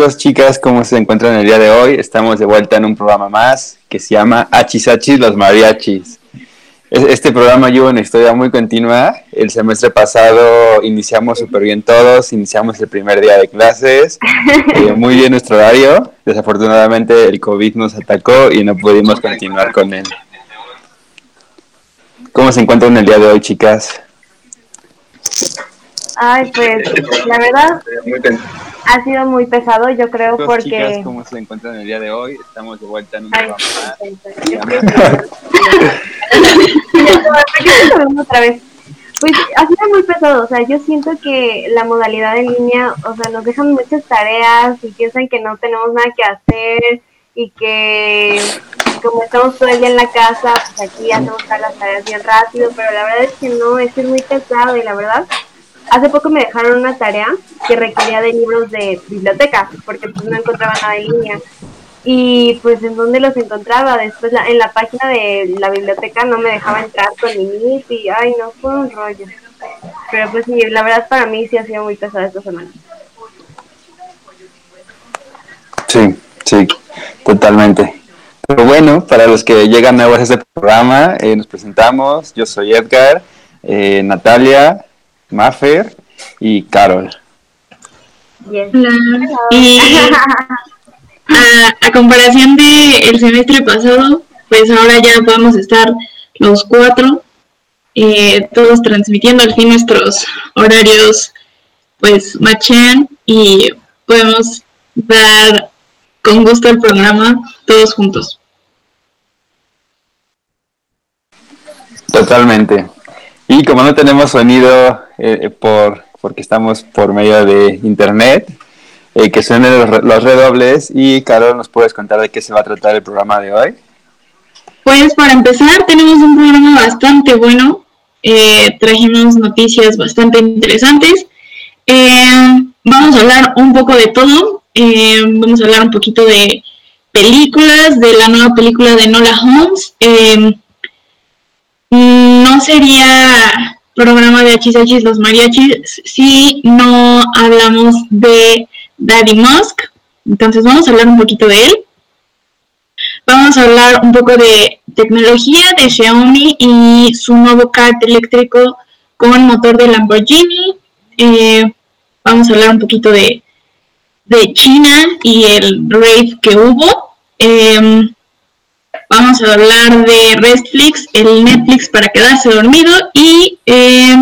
Chicas, ¿cómo se encuentran el día de hoy? Estamos de vuelta en un programa más que se llama Achis los mariachis. Este programa lleva una historia muy continua. El semestre pasado iniciamos súper bien todos, iniciamos el primer día de clases, eh, muy bien nuestro horario. Desafortunadamente el COVID nos atacó y no pudimos continuar con él. ¿Cómo se encuentran el día de hoy, chicas? Ay, pues la verdad ha sido muy pesado, yo creo, porque... Chicas, ¿cómo se encuentran el día de hoy? Estamos de vuelta en un programa otra vez. Pues ha sido muy pesado, o sea, yo siento que la modalidad en línea, o sea, nos dejan muchas tareas y piensan que no tenemos nada que hacer y que como estamos todo el día en la casa, pues aquí hacemos todas las tareas bien rápido, pero la verdad es que no, es muy pesado y la verdad Hace poco me dejaron una tarea que requería de libros de biblioteca, porque pues no encontraba nada en línea. Y pues en dónde los encontraba, después en la página de la biblioteca no me dejaba entrar con mi NIF y ay no, fue un rollo. Pero pues sí, la verdad para mí sí ha sido muy pesada esta semana. Sí, sí, totalmente. Pero bueno, para los que llegan nuevos a este programa, eh, nos presentamos. Yo soy Edgar, eh, Natalia, Maffer y Carol. Y a, comparación del el semestre pasado, pues ahora ya podemos estar los cuatro, eh, todos transmitiendo al fin nuestros horarios, pues machan y podemos dar con gusto el programa todos juntos. Totalmente. Y como no tenemos sonido eh, por, porque estamos por medio de internet, eh, que suenen los, redobles y Carol, ¿nos puedes contar de qué se va a tratar el programa de hoy? Pues para empezar tenemos un programa bastante bueno, eh, trajimos noticias bastante interesantes, vamos a hablar un poco de todo, vamos a hablar un poquito de películas, de la nueva película de Nola Holmes, no sería programa de Hachis los mariachis si no hablamos de Daddy Musk. Entonces vamos a hablar un poquito de él. Vamos a hablar un poco de tecnología de Xiaomi y su nuevo kart eléctrico con motor de Lamborghini. Eh, vamos a hablar un poquito de, China y el rave que hubo. Em, Vamos a hablar de Netflix, el Netflix para quedarse dormido y eh,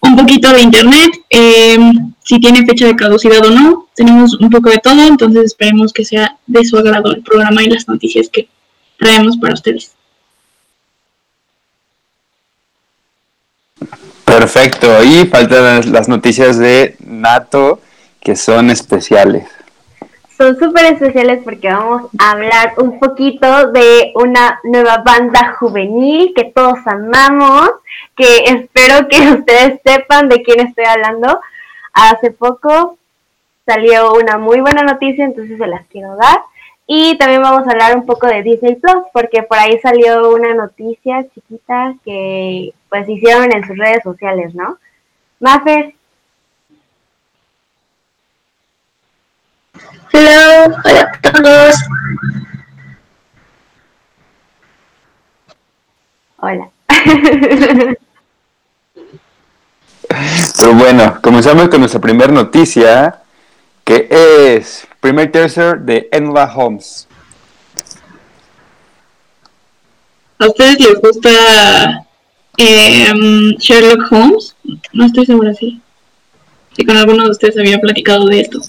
un poquito de Internet, eh, si tiene fecha de caducidad o no. Tenemos un poco de todo, entonces esperemos que sea de su agrado el programa y las noticias que traemos para ustedes. Perfecto, y faltan las noticias de NATO que son especiales son súper especiales porque vamos a hablar un poquito de una nueva banda juvenil que todos amamos, que espero que ustedes sepan de quién estoy hablando. Hace poco salió una muy buena noticia, entonces se las quiero dar. Y también vamos a hablar un poco de Disney Plus, porque por ahí salió una noticia chiquita que pues hicieron en sus redes sociales, ¿no? Mafer, Hola, hola a todos. Hola. Pero bueno, comenzamos con nuestra primera noticia, que es primer tercer de Enla Holmes. ¿A ustedes les gusta em, Sherlock Holmes? No estoy segura si, si con alguno de ustedes había platicado de esto.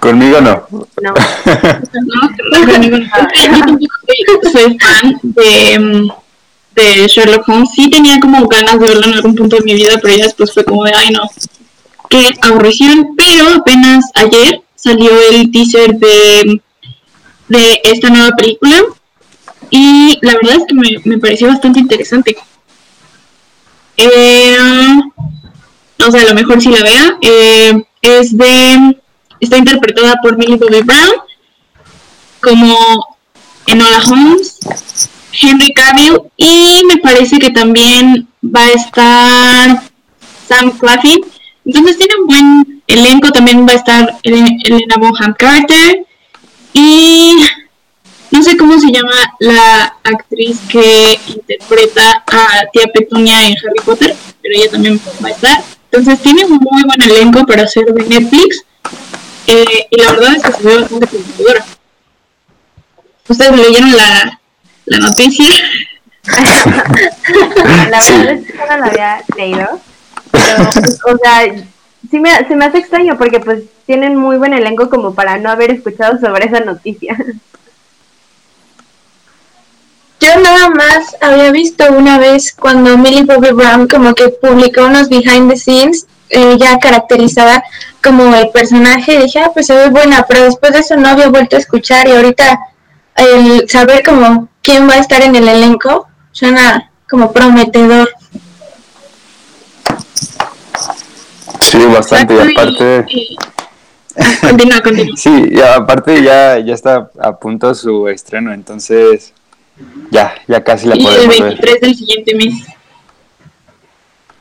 Conmigo no. No. no, conmigo no. Soy fan de, de Sherlock Holmes. Sí tenía como ganas de verlo en algún punto de mi vida, pero ya después fue como de, ay no, qué aburrición. Pero apenas ayer salió el teaser de, de esta nueva película y la verdad es que me, me pareció bastante interesante. Eh, o sea, a lo mejor si la vea. Eh, es de Está interpretada por Millie Bobby Brown como Enola Holmes, Henry Cavill y me parece que también va a estar Sam Claflin. Entonces tiene un buen elenco también va a estar Elena Bonham Carter y no sé cómo se llama la actriz que interpreta a tía Petunia en Harry Potter, pero ella también va a estar. Entonces tiene un muy buen elenco para hacer de Netflix eh, y la verdad es que se ve bastante prometedora. ¿Ustedes leyeron la, la noticia? la verdad es que no la había leído. Pero, o sea, sí me, se me hace extraño porque pues tienen muy buen elenco como para no haber escuchado sobre esa noticia. Yo nada más había visto una vez cuando Millie Bobby Brown como que publicó unos behind the scenes eh, ya caracterizada como el personaje y dije, ah, pues se ve buena, pero después de eso no había vuelto a escuchar y ahorita el saber como quién va a estar en el elenco suena como prometedor. Sí, bastante, y aparte... Continúa, continúa. Sí, y aparte ya, ya está a punto su estreno, entonces ya, ya casi la y podemos el 23 del siguiente mes.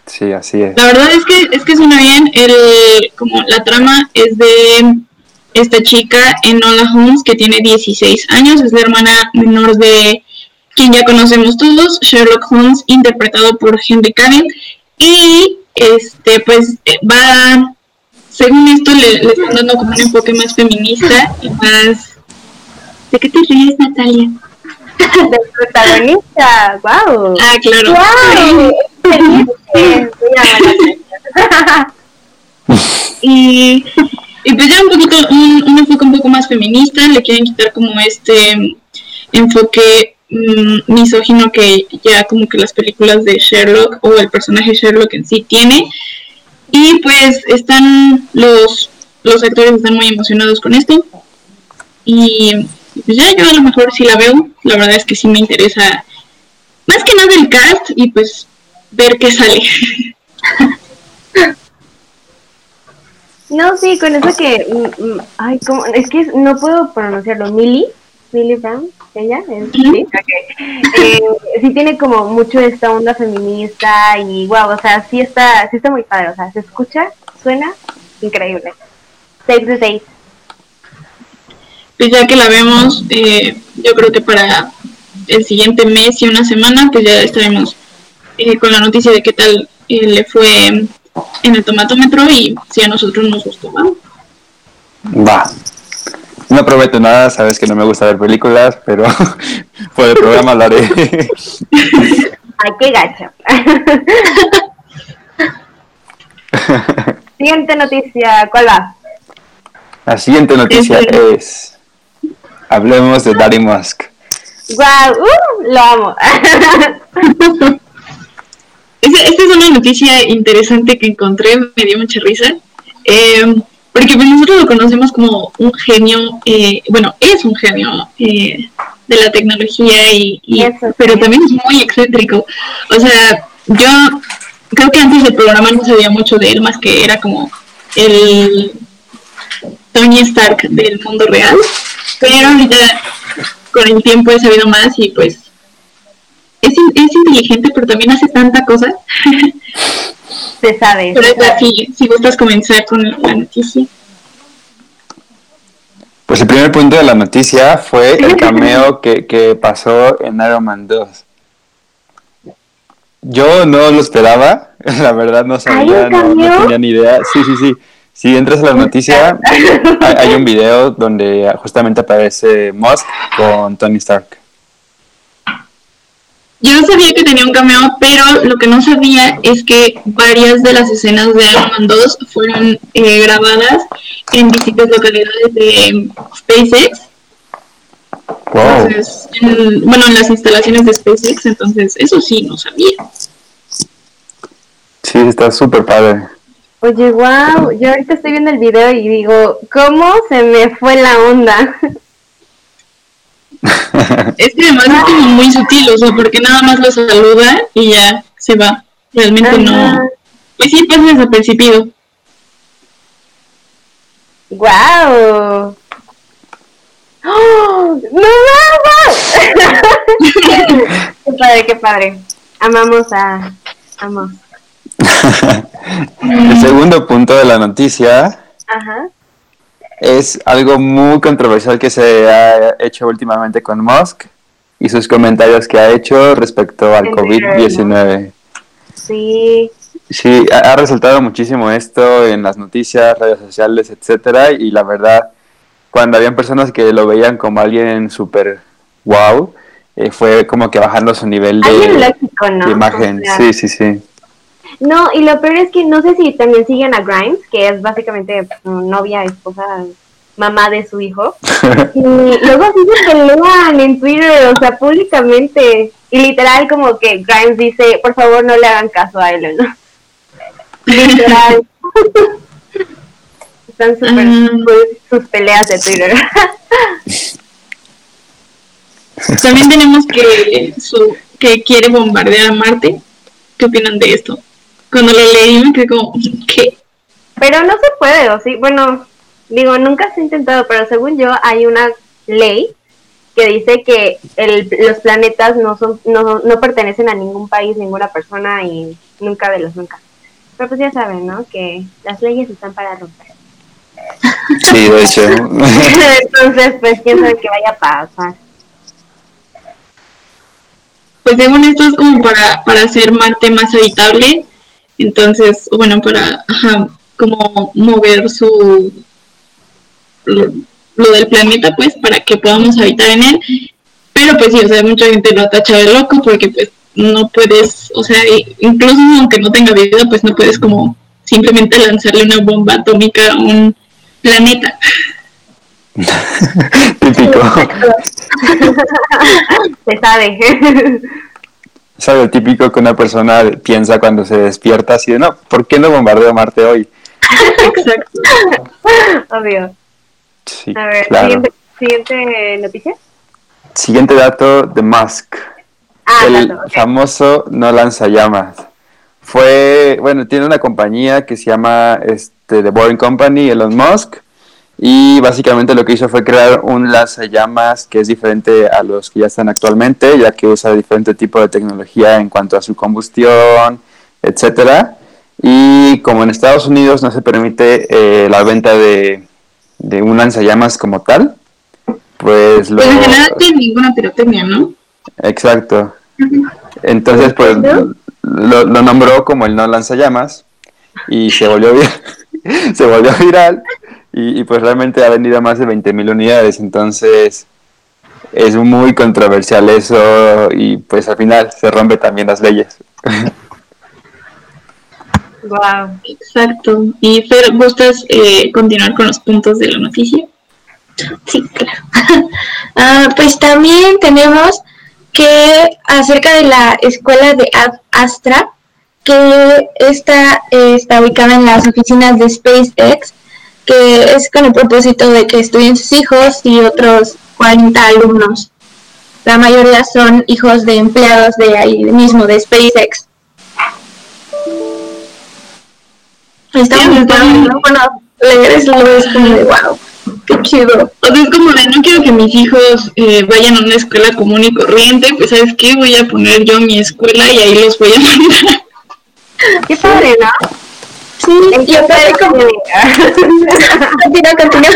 Sí, así es. La verdad es que es que suena bien. El, como la trama es de esta chica Enola Holmes que tiene 16 años, es la hermana menor de quien ya conocemos todos, Sherlock Holmes, interpretado por Henry Cavill, y este pues va, según esto le, le están dando como un enfoque más feminista y más. ¿De qué te ríes, Natalia? Del protagonista, wow. Ah, claro. Wow. Y, y pues ya un poquito, un, enfoque un poco más feminista, le quieren quitar como este enfoque mmm, misógino que ya como que las películas de Sherlock o el personaje Sherlock en sí tiene. Y pues están los, los actores están muy emocionados con esto. Y pues ya yo a lo mejor si la veo, la verdad es que sí me interesa más que nada el cast y pues ver qué sale. No, sí, con eso que, mm, ay, ¿cómo? es que no puedo pronunciarlo, Millie, Millie Brown, ella, es, sí, okay. eh, sí tiene como mucho esta onda feminista y wow, o sea, sí está, sí está muy padre, o sea, se escucha, suena increíble. Save the date. Pues ya que la vemos, eh, yo creo que para el siguiente mes y una semana, pues ya estaremos eh, con la noticia de qué tal eh, le fue en el tomatómetro y si a nosotros nos gustó. ¿va? Va. No prometo nada, sabes que no me gusta ver películas, pero por el programa lo haré. Ay, qué gacho. Siguiente noticia, ¿cuál va? La siguiente noticia Este- es... Hablemos de Daddy Musk. Wow, uh, lo amo. Esta, esta es una noticia interesante que encontré, me dio mucha risa. Eh, porque pues nosotros lo conocemos como un genio, eh, bueno, es un genio eh, de la tecnología, y, y- pero también es muy excéntrico. O sea, yo creo que antes del programa no sabía mucho de él, más que era como el Tony Stark del mundo real. Pero ahorita con el tiempo he sabido más y pues es, es inteligente, pero también hace tanta cosa. Se sabe. Pero se es sabe. así, si gustas comenzar con la noticia. Pues el primer punto de la noticia fue el cameo que, que pasó en Iron Man 2. Yo no lo esperaba, la verdad no sabía, no, tenía ni idea. Sí, sí, sí. Si entras a la noticia, hay, hay un video donde justamente aparece Musk con Tony Stark. Yo no sabía que tenía un cameo, pero lo que no sabía es que varias de las escenas de Iron Man 2 fueron eh, grabadas en distintas localidades de SpaceX. Wow. Entonces, en- bueno, en las instalaciones de SpaceX, entonces eso sí, no sabía. Sí, está súper padre. Oye, wow, yo ahorita estoy viendo el video y digo, ¿cómo se me fue la onda? Es que además es como muy sutil, o sea, porque nada más lo saluda y ya se va. Realmente Ajá. no. Pues sí, pasa desapercibido. ¡Wow! ¡Oh! ¡No, no, ¡Qué padre, qué padre! Amamos a... Amos. El segundo punto de la noticia Ajá. Es algo muy controversial que se ha hecho últimamente con Musk y sus comentarios que ha hecho respecto al En Twitter, COVID-19. Sí. Sí, ha, resaltado muchísimo esto en las noticias, redes sociales, etcétera, y la verdad, cuando habían personas que lo veían como alguien súper wow, eh, fue como que bajando su nivel de, lógico, ¿no? de imagen. O sea, Sí, sí, sí. No, y lo peor es que no sé si también siguen a Grimes, que es básicamente su novia, esposa, mamá de su hijo. Y luego sí se pelean en Twitter, o sea, públicamente. Y literal como que Grimes dice, por favor no le hagan caso a él, ¿no? Literal. Están súper cool sus peleas de Twitter. También tenemos que su que quiere bombardear a Marte. ¿Qué opinan de esto? Cuando lo leí me quedé como, ¿qué? Pero no se puede, ¿o sí? Bueno, digo, nunca se ha intentado, pero según yo hay una ley que dice que el, los planetas no son no, no pertenecen a ningún país, ninguna persona y nunca de los nunca. Pero pues ya saben, ¿no? Que las leyes están para romper. Sí, de hecho. Entonces, pues quién sabe qué vaya a pasar. Pues según esto es como para, para hacer Marte más habitable. Entonces, bueno, para ajá, como mover su lo, lo del planeta, pues, para que podamos habitar en él. Pero pues sí, o sea, mucha gente lo tacha de loco porque pues no puedes, o sea, incluso aunque no tenga vida, pues no puedes como simplemente lanzarle una bomba atómica a un planeta. Típico. Se sabe. Es algo típico que una persona piensa cuando se despierta así de, no, ¿por qué no bombardeo Marte hoy? Exacto. Obvio. Sí, A ver, claro. siguiente, siguiente noticia. Siguiente dato de Musk. Ah, el dato, famoso no lanzallamas. Fue, bueno, tiene una compañía que se llama este, The Boring Company, Elon Musk, y básicamente lo que hizo fue crear un lanzallamas que es diferente a los que ya están actualmente, ya que usa diferente tipo de tecnología en cuanto a su combustión, etcétera. Y como en Estados Unidos no se permite eh, la venta de, de un lanzallamas como tal, pues lo... Pues en general tiene ninguna pirotecnia, ¿no? Exacto. Entonces, pues lo, lo nombró como el no lanzallamas y se volvió, vi- se volvió viral y, y, pues realmente ha vendido más de 20.000 unidades. Entonces, es muy controversial eso y pues al final se rompe también las leyes. Wow. Exacto. Y Fer, ¿gustas eh, continuar con los puntos de la noticia? Sí, claro. Ah, pues también tenemos que acerca de la escuela de Astra, que esta eh, está ubicada en las oficinas de SpaceX, que es con el propósito de que estudien sus hijos y otros 40 alumnos. La mayoría son hijos de empleados de ahí mismo, de SpaceX. Bien. ¿no? Bueno, leer lo es como de wow, qué chido. O sea, es como de no quiero que mis hijos eh, vayan a una escuela común y corriente, pues ¿sabes qué? Voy a poner yo mi escuela y ahí los voy a mandar. Qué padre, ¿no? Sí, y como... Continúa, continúa.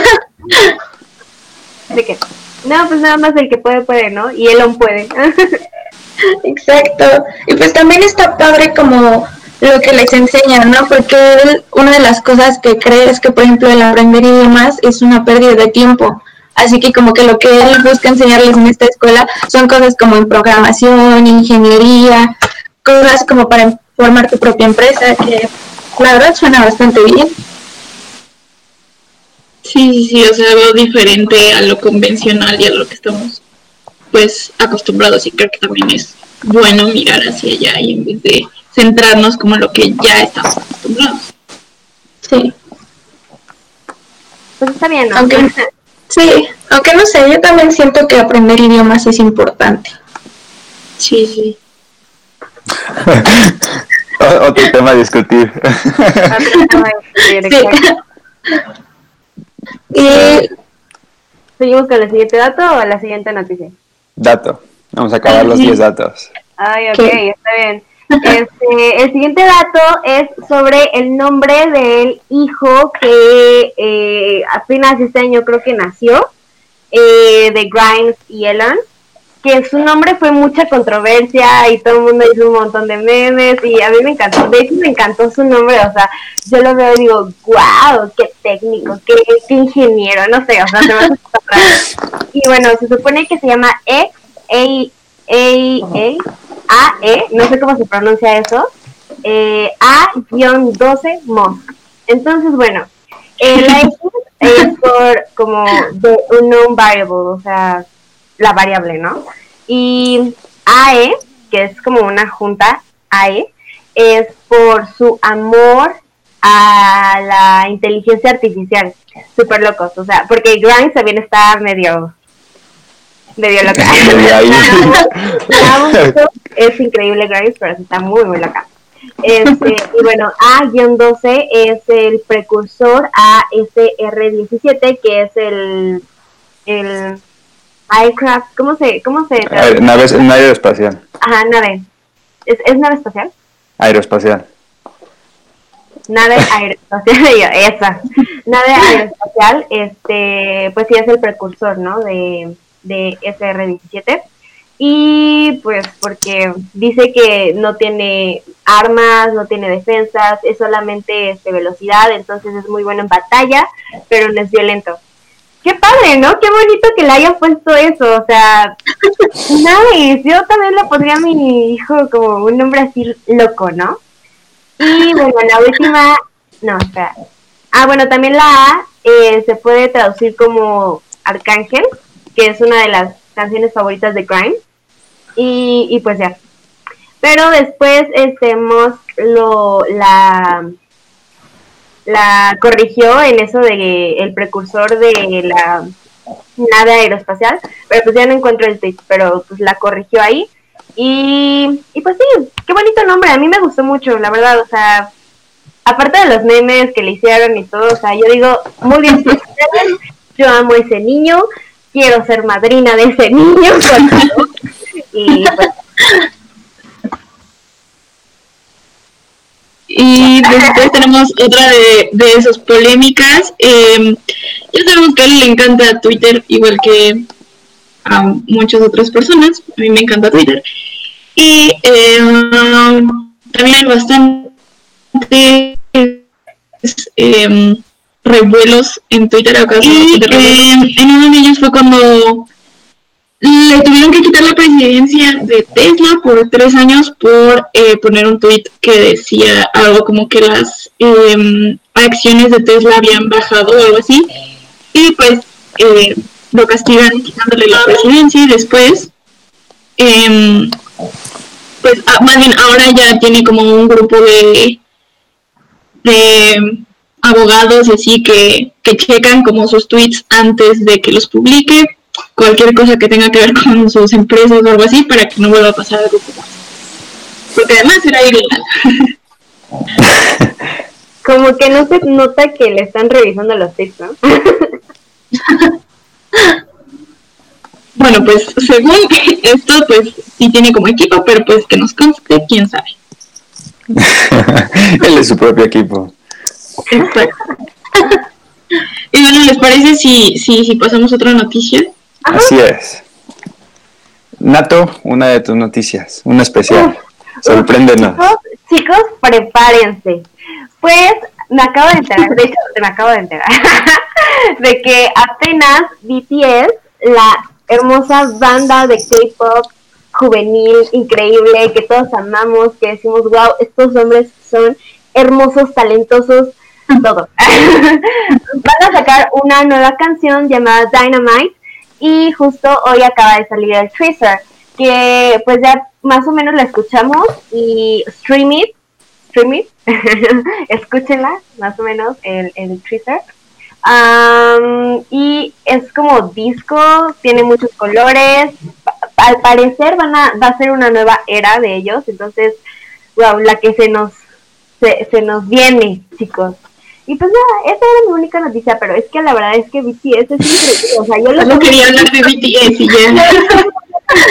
¿De qué? No, pues nada más el que puede, puede, ¿no? Y Elon puede. Exacto. Y pues también está padre como lo que les enseñan, ¿no? Porque él, una de las cosas que cree es que, por ejemplo, el aprender idiomas es una pérdida de tiempo. Así que como que lo que él busca enseñarles en esta escuela son cosas como en programación, ingeniería, cosas como para formar tu propia empresa, que la verdad suena bastante bien. Sí, sí, sí, o sea, algo diferente a lo convencional y a lo que estamos pues acostumbrados y creo que también es bueno mirar hacia allá y en vez de centrarnos como en lo que ya estamos acostumbrados. Sí. Pues está bien, ¿no? Aunque, sí, aunque no sé, yo también siento que aprender idiomas es importante. Sí, sí. O- Otro tema a discutir. Sí. y ¿Seguimos con el siguiente dato o la siguiente noticia? Dato. Vamos a acabar los 10 datos. Ay, ok, ¿Qué? está bien. Este, el siguiente dato es sobre el nombre del hijo que eh, apenas este año creo que nació, eh, de Grimes y Ellen que su nombre fue mucha controversia y todo el mundo hizo un montón de memes y a mí me encantó, de hecho me encantó su nombre, o sea, yo lo veo y digo, wow, qué técnico, qué, ingeniero, no sé, o sea, se me hace Y bueno, se supone que se llama X, A, A, A, E, no sé cómo se pronuncia eso, eh, A-12 MOS. Entonces, bueno, eh, X es por como de unknown variable, o sea, la variable, ¿no? Y AE, que es como una junta AE, es por su amor a la inteligencia artificial. Súper locos, o sea, porque Grimes también está medio medio loca. es increíble Grimes, pero está muy, muy loca. Este, y bueno, A-12 es el precursor a SR17, que es el, el aircraft, ¿cómo se, cómo se traduce? Nave, aeroespacial. Ajá, nave. ¿Es, ¿Es nave espacial? Aeroespacial. Nave aeroespacial, esa. Nave aeroespacial, este, pues sí es el precursor, ¿no? De, de SR-17. Y pues porque dice que no tiene armas, no tiene defensas, es solamente este, velocidad, entonces es muy bueno en batalla, pero no es violento qué padre, ¿no? Qué bonito que le hayan puesto eso, o sea, nice. Yo también le pondría a mi hijo como un nombre así loco, ¿no? Y bueno, la última, no, espera. Ah, bueno, también la A eh, se puede traducir como Arcángel, que es una de las canciones favoritas de Crime. Y, y pues ya. Pero después, este, Musk lo, la, la corrigió en eso de el precursor de la nave aeroespacial, pero pues ya no encuentro el tweet, pero pues la corrigió ahí. Y, y pues sí, qué bonito nombre, a mí me gustó mucho, la verdad, o sea, aparte de los memes que le hicieron y todo, o sea, yo digo, muy bien, yo amo a ese niño, quiero ser madrina de ese niño, y pues Y después tenemos otra de, de esas polémicas. Eh, ya sabemos que a él le encanta Twitter, igual que a muchas otras personas. A mí me encanta Twitter. Y eh, también hay bastante eh, revuelos en Twitter. Y en uno de ellos fue cuando le tuvieron que quitar la presidencia de Tesla por tres años por eh, poner un tweet que decía algo como que las em, acciones de Tesla habían bajado o algo así. Y pues eh, lo castigan quitándole la presidencia y después, em, pues ah, más bien ahora ya tiene como un grupo de, de abogados así que, que checan como sus tweets antes de que los publique cualquier cosa que tenga que ver con sus empresas o algo así para que no vuelva a pasar algo como Porque además era ilegal. como que no se nota que le están revisando los tips, ¿no? bueno, pues según esto, pues sí tiene como equipo, pero pues que nos conste, quién sabe. Él es su propio equipo. Exacto. y bueno, ¿les parece si, si, si pasamos otra noticia? Así es. Nato, una de tus noticias, una especial. Sorpréndenos. Chicos, prepárense. Pues me acabo de enterar, de hecho, me acabo de enterar, de que apenas BTS, la hermosa banda de K-pop juvenil, increíble, que todos amamos, que decimos, wow, estos hombres son hermosos, talentosos, todo. Van a sacar una nueva canción llamada Dynamite y justo hoy acaba de salir el teaser, que pues ya más o menos la escuchamos y stream it, stream it, escúchenla más o menos el, el teaser. y es como disco, tiene muchos colores, al parecer van a, va a ser una nueva era de ellos, entonces, wow, la que se nos, se, se nos viene, chicos. Y pues nada, esa era mi única noticia, pero es que la verdad es que BTS es increíble. O sea, yo lo no quería hablar de BTS y ya.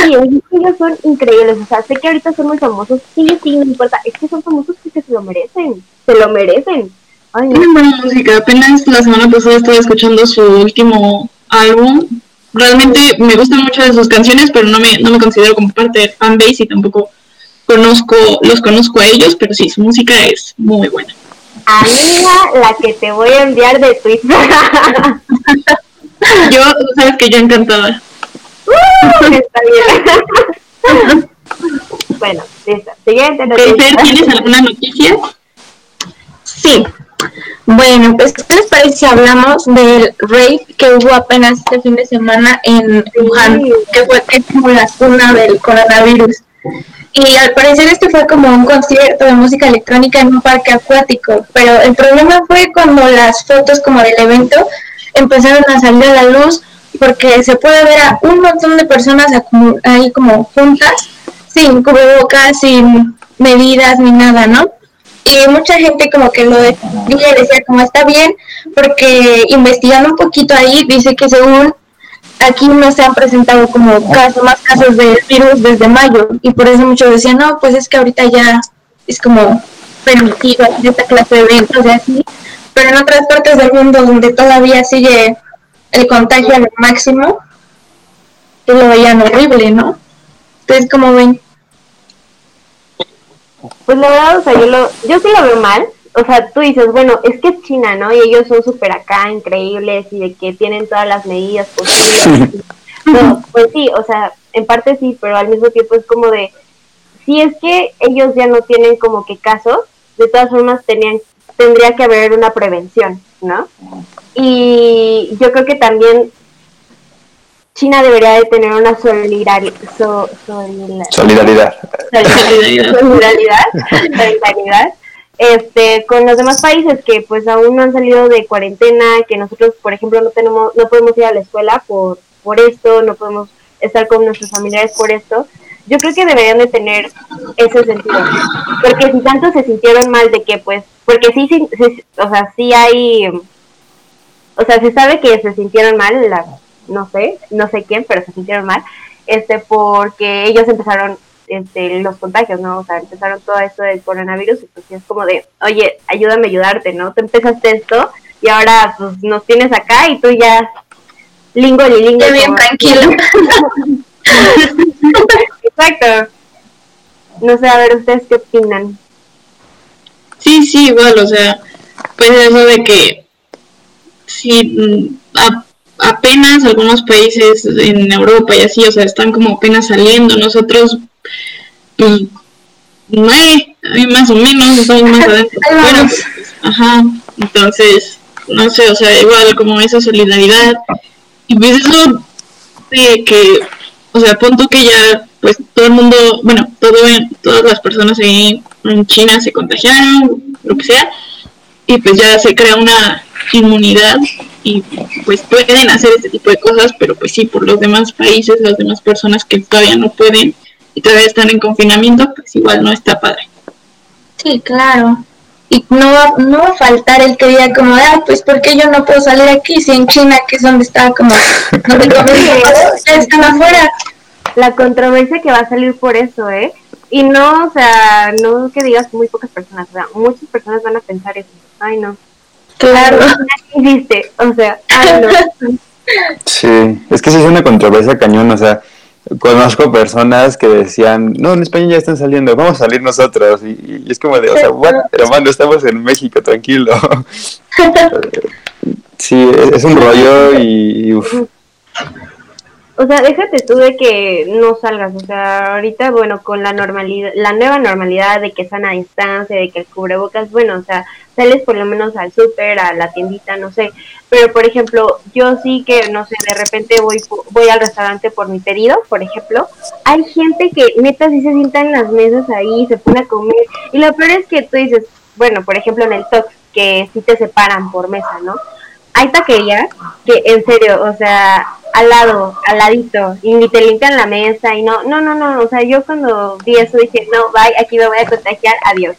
Ellos son increíbles, o sea, sé que ahorita son muy famosos, sí, sí, no importa, es que son famosos porque se lo merecen, se lo merecen. Ay, no. buena música, apenas la semana pasada estaba escuchando su último álbum, realmente me gustan mucho de sus canciones, pero no me, no me considero como parte del fanbase y tampoco conozco, los conozco a ellos, pero sí, su música es muy buena. Amiga, la que te voy a enviar de Twitter. yo, sabes que yo encantada. Uh, está bien. bueno, listo. Siguiente noticia. ¿Tienes alguna noticia? Sí. Bueno, pues, ¿qué les parece si hablamos del rave que hubo apenas este fin de semana en Wuhan, que fue que como la cuna del coronavirus? Y al parecer este fue como un concierto de música electrónica en un parque acuático, pero el problema fue cuando las fotos como del evento empezaron a salir a la luz porque se puede ver a un montón de personas ahí como juntas, sin cubrebocas, sin medidas ni nada, ¿no? Y mucha gente como que lo decía, decía como está bien, porque investigando un poquito ahí dice que según aquí no se han presentado como casos, más casos de virus desde mayo y por eso muchos decían, no, pues es que ahorita ya es como permitido esta clase de eventos y así, pero en otras partes del mundo donde todavía sigue el contagio al máximo, que lo veían horrible, ¿no? Entonces, como ven? Pues la verdad, o sea, yo, lo, yo sí lo veo mal, o sea, tú dices, bueno, es que es China, ¿no? Y ellos son súper acá, increíbles y de que tienen todas las medidas posibles. no, pues sí, o sea, en parte sí, pero al mismo tiempo es como de, si es que ellos ya no tienen como que casos, de todas formas tenían, tendría que haber una prevención, ¿no? Y yo creo que también China debería de tener una solidaridad. solidaridad. Solidaridad. Solidaridad. Solidaridad este, con los demás países que pues aún no han salido de cuarentena, que nosotros, por ejemplo, no tenemos, no podemos ir a la escuela por, por esto, no podemos estar con nuestros familiares por esto, yo creo que deberían de tener ese sentido. Porque si tanto se sintieron mal de que pues, porque sí, sí, o sea, sí hay, o sea, se sabe que se sintieron mal, la, no sé, no sé quién, pero se sintieron mal, este, porque ellos empezaron este, los contagios, ¿no? O sea, empezaron todo esto del coronavirus y pues es como de, oye, ayúdame a ayudarte, ¿no? Te empezaste esto y ahora pues nos tienes acá y tú ya lingo y lingo. bien tranquilo. Exacto. No sé, a ver, ¿ustedes qué opinan? Sí, sí, igual, o sea, pues eso de que sí, mm, apenas algunos países en Europa y así, o sea, están como apenas saliendo, nosotros pues, no hay, más o menos, estamos más adentro. bueno, ajá, entonces, no sé, o sea, igual como esa solidaridad. Y pues eso de que, o sea, punto que ya, pues todo el mundo, bueno, todo, todas las personas ahí en China se contagiaron, lo que sea, y pues ya se crea una inmunidad y pues pueden hacer este tipo de cosas, pero pues sí, por los demás países, las demás personas que todavía no pueden y todavía están en confinamiento, pues igual no está padre. Sí, claro. Y no va, no va a faltar el que diga como, ah, pues porque yo no puedo salir aquí si en China, que es donde está como, donde ya están afuera. La controversia que va a salir por eso, ¿eh? Y no, o sea, no que digas muy pocas personas, o sea, muchas personas van a pensar eso. Ay, no. Claro. Existe, o sea, ay, no. Sí, es que sí es una controversia cañón, o sea, conozco personas que decían, no, en España ya están saliendo, vamos a salir nosotros. Y, es como de, o sea, what? hermano, estamos en México, tranquilo. sí, es, un rollo y, O sea, déjate tú de que no salgas, o sea, ahorita, bueno, con la normalidad, la nueva normalidad de que están a distancia, de que el cubrebocas, bueno, o sea, sales por lo menos al súper, a la tiendita, no sé. Pero, por ejemplo, yo sí que, no sé, de repente voy, voy al restaurante por mi pedido, por ejemplo. Hay gente que neta sí se sienta en las mesas ahí, se pone a comer. Y lo peor es que tú dices, bueno, por ejemplo, en el Tox, que sí te separan por mesa, ¿no? Hay taquerías que, en serio, o sea, al lado, al ladito, y ni te limpian la mesa y no, no, no, no, o sea, yo cuando vi eso dije, no, bye, aquí me voy a contagiar, adiós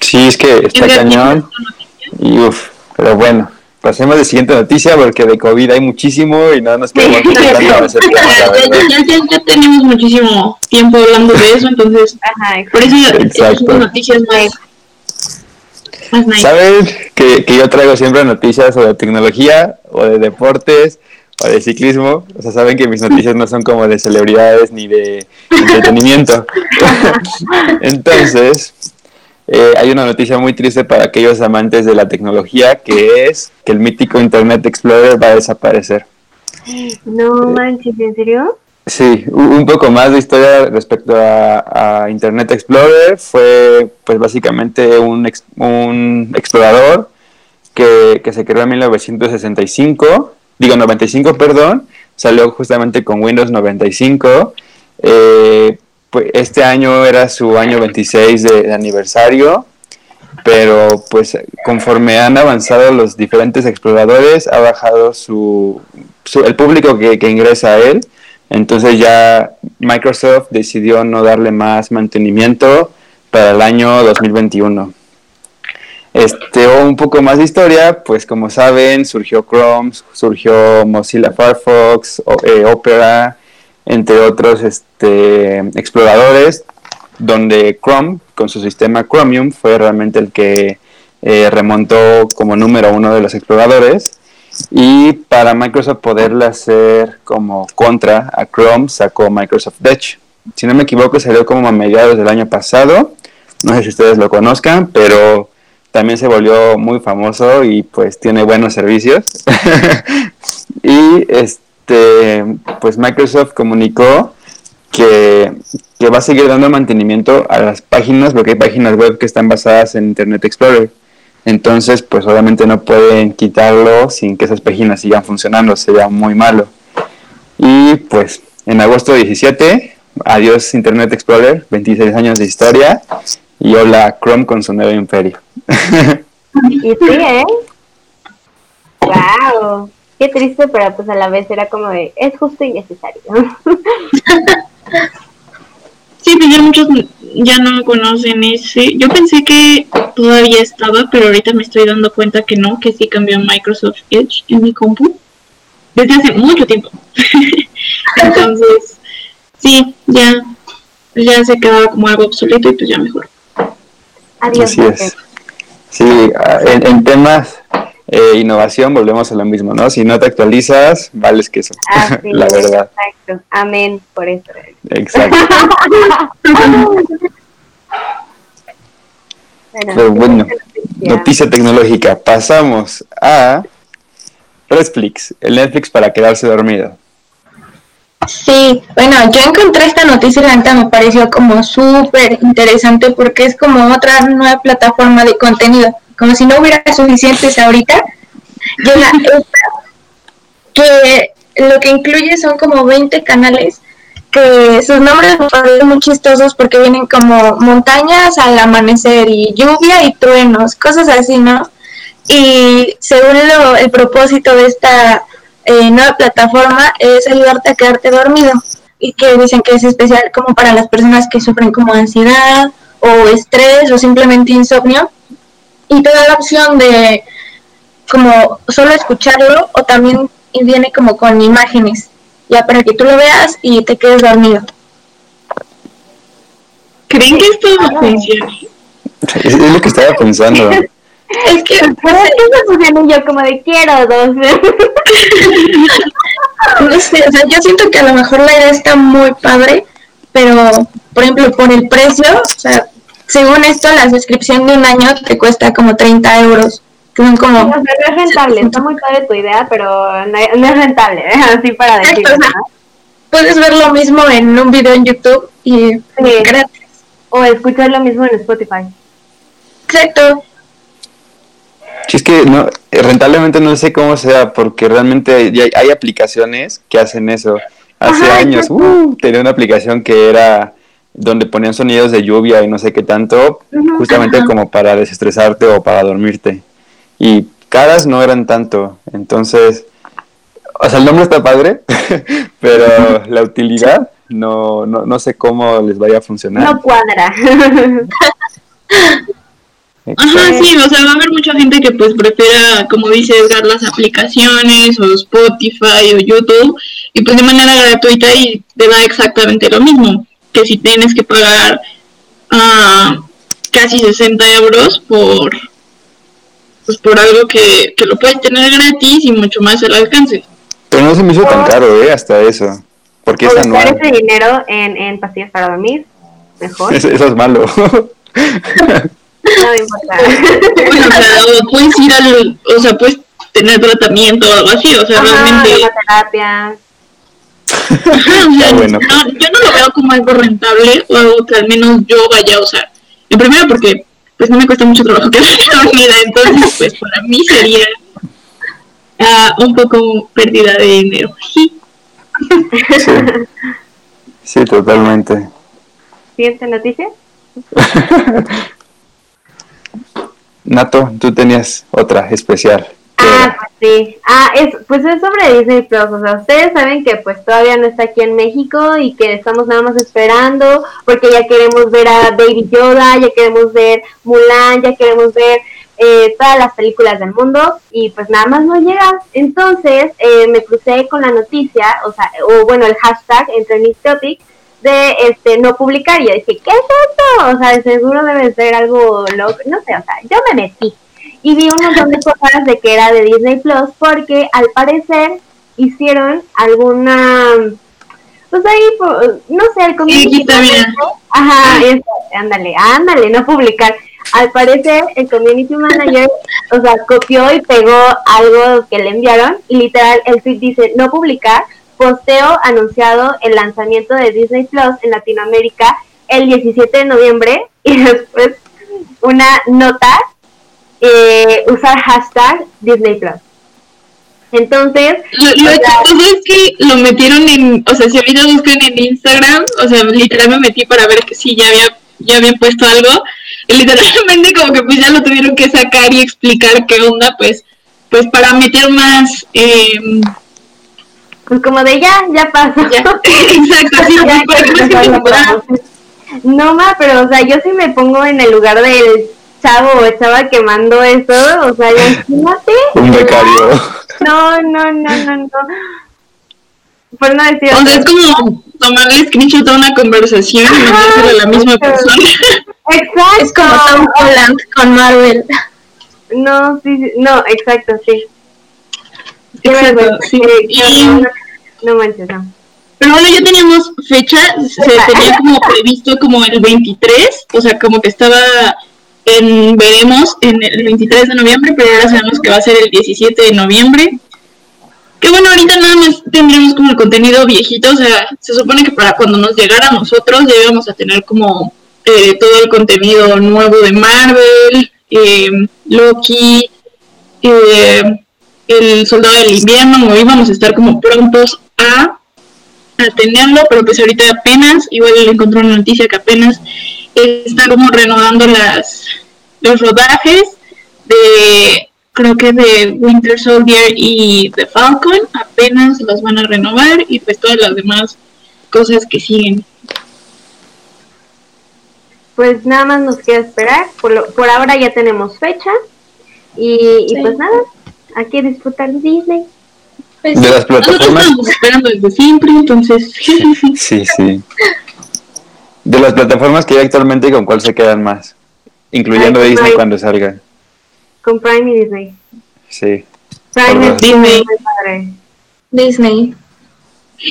sí. es que está cañón. Y uff, pero bueno, pasemos a la siguiente noticia porque de COVID hay muchísimo y no nos quedamos ya, ya, tenemos muchísimo tiempo hablando de eso, entonces Ajá, por eso Exacto. noticias más, más nice. ¿Saben que, que yo traigo siempre noticias o de tecnología o de deportes o de ciclismo? O sea, saben que mis noticias no son como de celebridades ni de entretenimiento. entonces, eh, hay una noticia muy triste para aquellos amantes de la tecnología, que es que el mítico Internet Explorer va a desaparecer. No manches, ¿en serio? Sí, un poco más de historia respecto a, Internet Explorer. Fue pues básicamente un, un explorador que, que, se creó en 1965, digo 95, perdón, salió justamente con Windows 95. Eh, pues, este año era su año 26 de, aniversario, pero pues conforme han avanzado los diferentes exploradores, ha bajado su, el público que, ingresa a él. Entonces ya Microsoft decidió no darle más mantenimiento para el año 2021. Este, un poco más de historia, pues como saben, surgió Chrome, surgió Mozilla Firefox, eh, Opera, entre otros este, exploradores, donde Chrome, con su sistema Chromium, fue realmente el que eh, remontó como número uno de los exploradores. Y para Microsoft poderle hacer como contra a Chrome, sacó Microsoft Edge. Si no me equivoco, salió como a mediados del año pasado. No sé si ustedes lo conozcan, pero también se volvió muy famoso y pues tiene buenos servicios. y este pues Microsoft comunicó que, va a seguir dando mantenimiento a las páginas, porque hay páginas web que están basadas en Internet Explorer. Entonces, pues obviamente no pueden quitarlo sin que esas páginas sigan funcionando, sería muy malo. Y pues en agosto 17, adiós Internet Explorer, 26 años de historia, y hola Chrome con su nuevo imperio. y sí, ¿eh? ¡Wow! qué triste, pero pues a la vez era como de, es justo y necesario. sí, pues ya muchos ya no conocen ese. Yo pensé que todavía estaba, pero ahorita me estoy dando cuenta que no, que sí cambió Microsoft Edge en mi compu. Desde hace mucho tiempo. Entonces, sí, ya, ya se quedaba como algo obsoleto y pues ya mejor. Adiós. Así es. Sí, ah, en temas eh, innovación, volvemos a lo mismo, ¿no? Si no te actualizas, vales que eso. la verdad. Exacto. Amén por eso. Exacto. bueno, bueno noticia tecnológica. Pasamos a Netflix, el Netflix para quedarse dormido. Sí, bueno, yo encontré esta noticia y la me pareció como súper interesante porque es como otra nueva plataforma de contenido como si no hubiera suficientes ahorita, llega que lo que incluye son como 20 canales que sus nombres me parecen muy chistosos porque vienen como montañas al amanecer y lluvia y truenos, cosas así, ¿no? Y según el propósito de esta eh, nueva plataforma es ayudarte a quedarte dormido y que dicen que es especial como para las personas que sufren como ansiedad o estrés o simplemente insomnio y te da la opción de como solo escucharlo o también viene como con imágenes, ya para que tú lo veas y te quedes dormido. ¿Creen que esto funciona? Es, lo que estaba pensando. es que, ¿para qué funciona yo como de quiero dos? no sé, o sea, yo siento que a lo mejor la idea está muy padre, pero, por ejemplo, por el precio, o sea, según esto, la suscripción de un año te cuesta como 30 euros. Que son como... no es rentable, está muy padre tu idea, pero no, es rentable, ¿eh? así para decirlo. Puedes ver lo mismo en un video en YouTube y gratis. O escuchar lo mismo en Spotify. Exacto. Sí, es que no, rentablemente no sé cómo sea, porque realmente hay, hay aplicaciones que hacen eso. Hace años uh, tenía una aplicación que era donde ponían sonidos de lluvia y no sé qué tanto, justamente como para desestresarte o para dormirte. Y caras no eran tanto, entonces, o sea, el nombre está padre, pero la utilidad no, no, no sé cómo les vaya a funcionar. No cuadra. Ajá, sí, o sea, va a haber mucha gente que pues prefiera, como dice Edgar, las aplicaciones o Spotify o YouTube y pues de manera gratuita y te da exactamente lo mismo que si tienes que pagar uh, casi 60 euros por pues por algo que, que lo puedes tener gratis y mucho más al alcance. Pero no se me hizo tan caro, ¿eh? Hasta eso. Porque O es gastar anual. ese dinero en, en pastillas para dormir, mejor. Eso, eso es malo. No me importa. Bueno, o sea, o puedes ir al, o sea, puedes tener tratamiento o algo así, o sea, Ajá, realmente, ajá, o sea, Ah, bueno. no, yo no lo veo como algo rentable o algo que al menos yo vaya a usar. En primero porque pues no me cuesta mucho trabajo quedarme dormida, entonces pues para mí sería ah, un poco pérdida de dinero. Sí. Sí, totalmente. Siguiente noticia. Nato, tú tenías otra especial. ¿Qué Ah, pues sí. Ah, es, pues es sobre Disney Plus. O sea, ustedes saben que pues todavía no está aquí en México y que estamos nada más esperando porque ya queremos ver a Baby Yoda, ya queremos ver Mulan, ya queremos ver eh, todas las películas del mundo y pues nada más no llega. Entonces eh, me crucé con la noticia, o sea, o bueno, el hashtag en Trending Topic de este no publicar. Y yo dije, ¿qué es esto? O sea, de seguro debe ser algo loco. No sé, o sea, yo me metí y vi un montón de cosas de que era de Disney Plus porque al parecer hicieron alguna pues ahí po- no sé el community bien. manager- ajá eso, ándale ándale no publicar al parecer el community manager o sea copió y pegó algo que le enviaron y literal el tweet dice no publicar posteo anunciado el lanzamiento de Disney Plus en Latinoamérica el 17 de noviembre y después una nota eh, usar hashtag Disney Plus. Entonces, Lo, lo chistoso es que lo metieron en, o sea, si ahorita buscan en Instagram, o sea, literal me metí para ver que sí ya había, ya habían puesto algo, y literalmente como que pues ya lo tuvieron que sacar y explicar qué onda, pues, pues para meter más, eh, pues como de ya, ya pasó. ya, exacto, sí, Ya, para que ya, ya, No ma, pero o sea, yo sí me pongo en el lugar del chavo o chava que mandó eso, o sea, imagínate. Un becario. No, no, no, no, no. Por no decir o sea, es como tomarle screenshot a una conversación y mandársela a la misma persona. Exacto. Es como Tom Holland con Marvel. No, sí, sí, no, exacto, sí. Qué vergüenza, sí. Y-. No manches, no. Pero bueno, ya teníamos fecha, se tenía como previsto como el 23, o sea, como que estaba en, veremos en el 23 de noviembre, pero ahora sabemos que va a ser el 17 de noviembre. Que bueno, ahorita nada más tendremos como el contenido viejito, o sea, se supone que para cuando nos llegara a nosotros ya íbamos a tener como eh, todo el contenido nuevo de Marvel, eh, Loki, eh, el Soldado del Invierno, o íbamos a estar como prontos a a tenerlo, pero pues ahorita apenas, igual le encontré una noticia que apenas está como renovando las los rodajes de creo que de Winter Soldier y de Falcon, apenas los van a renovar y pues todas las demás cosas que siguen. Pues nada más nos queda esperar. Por, lo- por ahora ya tenemos fecha. Y, pues nada, hay que disfrutar de Disney. Pues, De las plataformas. estamos esperando desde siempre, entonces Sí, sí. De las plataformas que hay actualmente, ¿con cuál se quedan más? Incluyendo Ay, Disney cuando salga. Con Prime y Disney. Sí. Prime es. Disney. padre. Disney.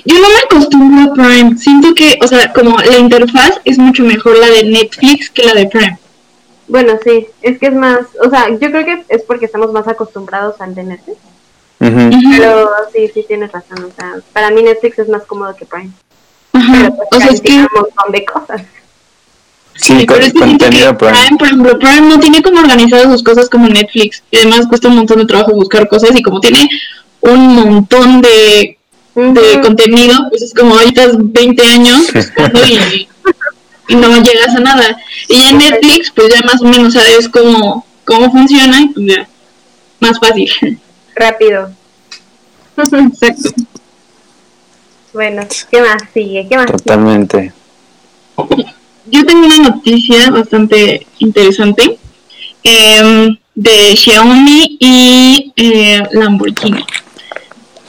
Yo no me acostumbro a Prime. Siento que, o sea, como la interfaz es mucho mejor la de Netflix que la de Prime. Bueno, sí, es que es más, o sea, yo creo que es porque estamos más acostumbrados al de Netflix. Pero sí, sí tienes razón. O sea, para mí Netflix es más cómodo que Prime. Ajá. Pero pues O sea, es que un montón de cosas. Sí, Sí, con pero es que contenido Prime. Prime, por ejemplo, Prime no tiene como organizadas sus cosas como Netflix. Y además cuesta un montón de trabajo buscar cosas y como tiene un montón de, contenido, pues es como ahorita 20 años buscando y no llegas a nada. Y en Netflix, pues ya más o menos sabes cómo, cómo funciona y pues ya, más fácil. Rápido. Exacto. Bueno, ¿qué más sigue? ¿Qué más sigue? Totalmente. Yo tengo una noticia bastante interesante em, de Xiaomi y eh, Lamborghini.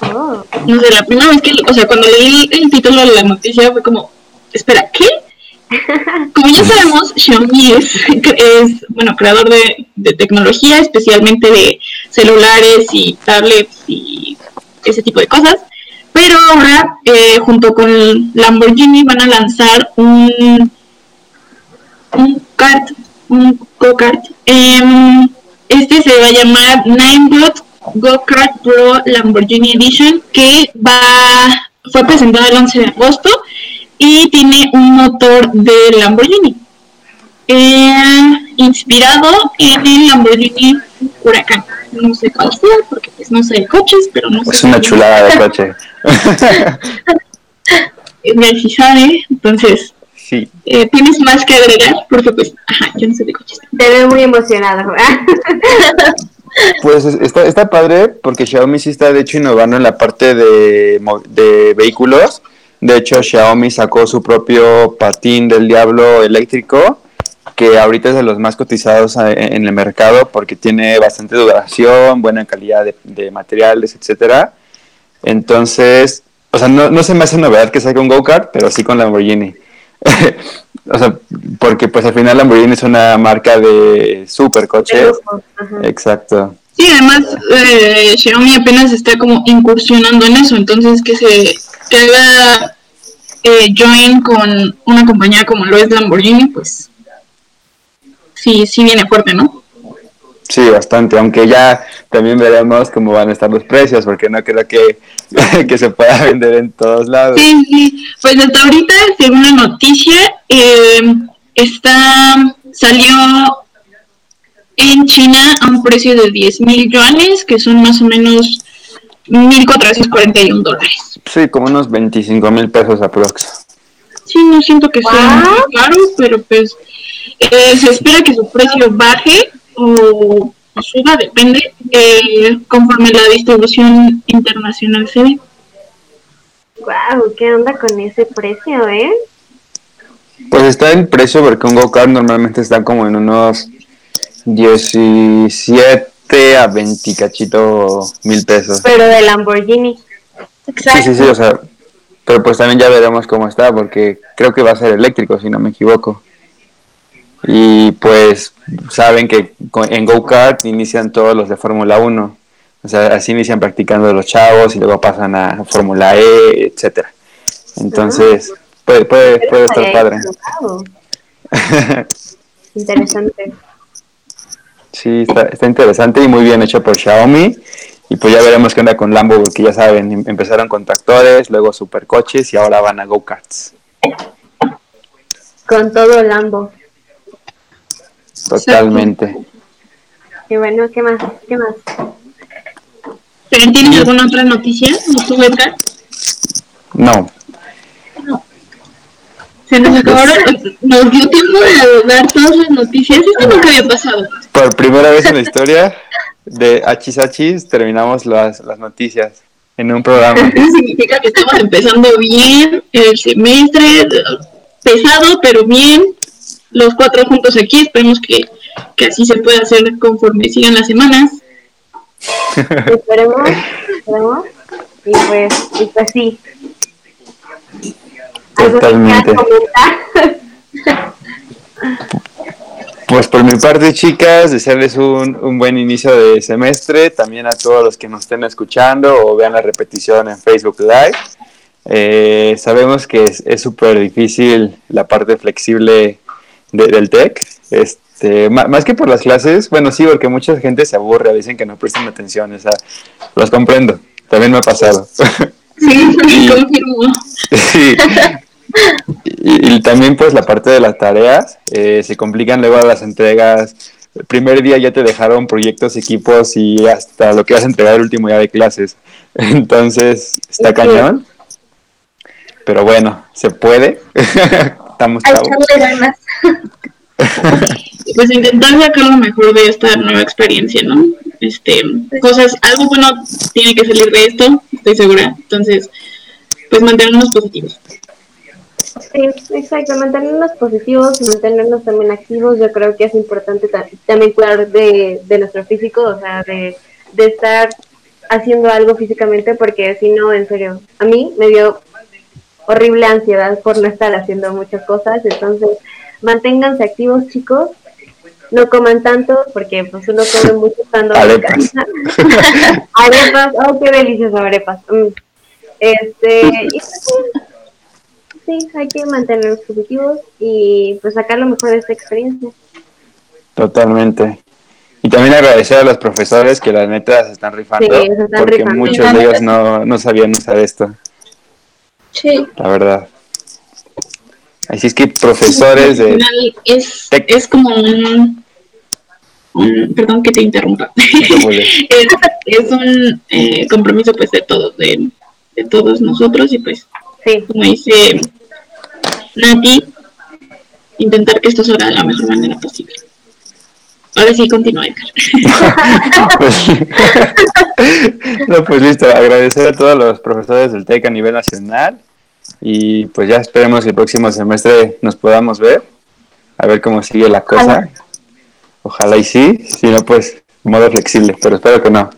Oh. No sé, la primera vez que, o sea, cuando leí el, título de la noticia fue como, espera, ¿qué? Como ya sabemos, Xiaomi es, bueno, creador de, de, tecnología, especialmente de celulares y tablets y ese tipo de cosas. Pero ahora, eh, junto con Lamborghini, van a lanzar un, un kart, un go-kart. Em, este se va a llamar Ninebot Go-Kart Pro Lamborghini Edition, que va fue presentado el 11 de agosto y tiene un motor de Lamborghini. Eh, inspirado en el Lamborghini Huracán. No sé cuál sea, porque pues no sé de coches, pero no sé. Es una chulada de coche. si sabe, entonces. Sí. Eh, ¿Tienes más que agregar? Porque pues, ajá, yo no sé de coches. Te veo muy emocionado. Pues está, está padre porque Xiaomi sí está de hecho innovando en la parte de, de vehículos. De hecho, Xiaomi sacó su propio patín del diablo eléctrico, que ahorita es de los más cotizados en el mercado porque tiene bastante duración, buena calidad de, de materiales, etcétera. Entonces, o sea, no, no se me hace novedad que saque un go-kart, pero sí con Lamborghini. o sea, porque pues al final Lamborghini es una marca de super coches. Exacto. Sí, además eh, Xiaomi apenas está como incursionando en eso, entonces que se que haga eh, join con una compañía como lo es Lamborghini, pues sí, sí viene fuerte, ¿no? Sí, bastante, aunque ya también veremos cómo van a estar los precios, porque no creo que, que se pueda vender en todos lados. Sí, sí, pues hasta ahorita, según la noticia, eh, está, salió en China a un precio de 10 mil yuanes, que son más o menos 1.441 dólares. Sí, como unos 25 mil pesos aprox. Sí, no siento que sea muy caro, pero pues eh, se espera que su precio baje o suba, depende, eh, conforme la distribución internacional se ve. Wow, ¿qué onda con ese precio, eh? Pues está en precio porque un go-kart normalmente está como en unos 17 a 20 cachito mil pesos. Pero de Lamborghini. Exacto. Sí, sí, sí, o sea, pero pues también ya veremos cómo está porque creo que va a ser eléctrico, si no me equivoco. Y pues saben que en go-kart inician todos los de Fórmula 1. O sea, así inician practicando los chavos y luego pasan a Fórmula E, etcétera. Entonces, puede, puede, puede estar padre. Interesante. Sí, está, está interesante y muy bien hecho por Xiaomi. Y pues ya veremos qué onda con Lambo, porque ya saben, em, empezaron con tractores, luego supercoches y ahora van a go-karts. Con todo Lambo. Totalmente. Y bueno, ¿qué más? ¿Qué más? ¿Tienes alguna otra noticia? ¿No? No. No. Se nos acabaron, nos dio tiempo de dar todas las noticias. Esto nunca había pasado. Por primera vez en la historia de Hachis Hachis terminamos las, las noticias en un programa. Eso significa que estamos empezando bien el semestre, pesado, pero bien. Los cuatro juntos aquí, esperemos que, que así se pueda hacer conforme sigan las semanas. esperemos, esperemos. Y pues, y pues sí. Totalmente. Pues por mi parte, chicas, desearles un, un, buen inicio de semestre, también a todos los que nos estén escuchando o vean la repetición en Facebook Live. Eh, sabemos que es súper difícil la parte flexible de, del TEC, este, más que por las clases, bueno, sí, porque mucha gente se aburre, dicen que no prestan atención, o sea, los comprendo, también me ha pasado. Sí, y, confirmo. Sí, y, y, también pues la parte de las tareas, eh, se complican luego las entregas. El primer día ya te dejaron proyectos, equipos y hasta lo que vas a entregar el último día de clases. Entonces, está cañón. Pero bueno, se puede. Estamos chavos. pues intentar sacar lo mejor de esta nueva experiencia, ¿no? Este, cosas, algo bueno tiene que salir de esto, estoy segura. Entonces, pues mantenernos positivos. Sí, exacto, mantenernos positivos, mantenernos también activos, yo creo que es importante también cuidar de, de nuestro físico, o sea, de, de estar haciendo algo físicamente, porque si no, en serio, a mí me dio horrible ansiedad por no estar haciendo muchas cosas, entonces manténganse activos chicos, no coman tanto porque pues uno come mucho estando arepas. arepas, oh qué deliciosas arepas. Mm. Este, y sí, hay que mantenernos positivos y pues sacar lo mejor de esta experiencia. Totalmente. Y también agradecer a los profesores que la neta se están rifando, Sí, se están porque rifando. muchos de ellos no, no sabían usar esto, Sí. la verdad. Así es que profesores de... es, es como un, un- Perdón que te interrumpa. es, es un eh, compromiso pues de todos, de, de todos nosotros y pues Sí, como dice Nati, intentar que esto salga de la mejor manera posible. Ahora sí, continúa, Edgar. Pues- no, pues listo, agradecer a todos los profesores del TEC a nivel nacional y pues ya esperemos que el próximo semestre nos podamos ver, a ver cómo sigue la cosa. Ojalá y sí, si no pues modo flexible, pero espero que no.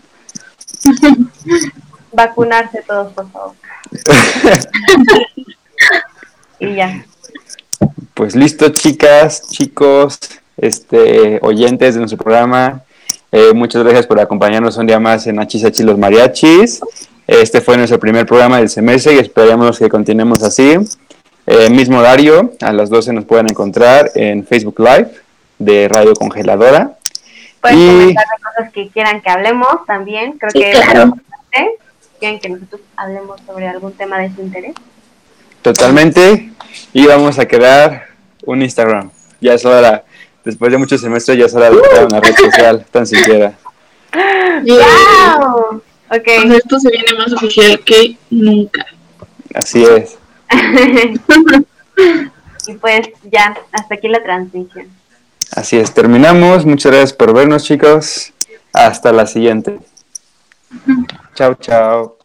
vacunarse todos, por favor. y ya. Pues listo, chicas, chicos, este, oyentes de nuestro programa. eh, muchas gracias por acompañarnos un día más en Hachis los Mariachis. Este fue nuestro primer programa del semestre y esperamos que continuemos así. Eh, mismo horario, a las 12 nos pueden encontrar en Facebook Live de Radio Congeladora. Pueden Y- comentar de cosas que quieran que hablemos también. Creo Sí, que claro. es importante. Quieren que nosotros hablemos sobre algún tema de su interés. Totalmente. Y vamos a crear un Instagram. Ya es hora, después de muchos semestres, ya es hora de crear una red social, tan siquiera. ¡Wow! Ok. Cuando esto se viene más oficial que nunca. Así es. y pues ya, hasta aquí la transmisión. Así es, terminamos. Muchas gracias por vernos, chicos. Hasta la siguiente. Chao, chao.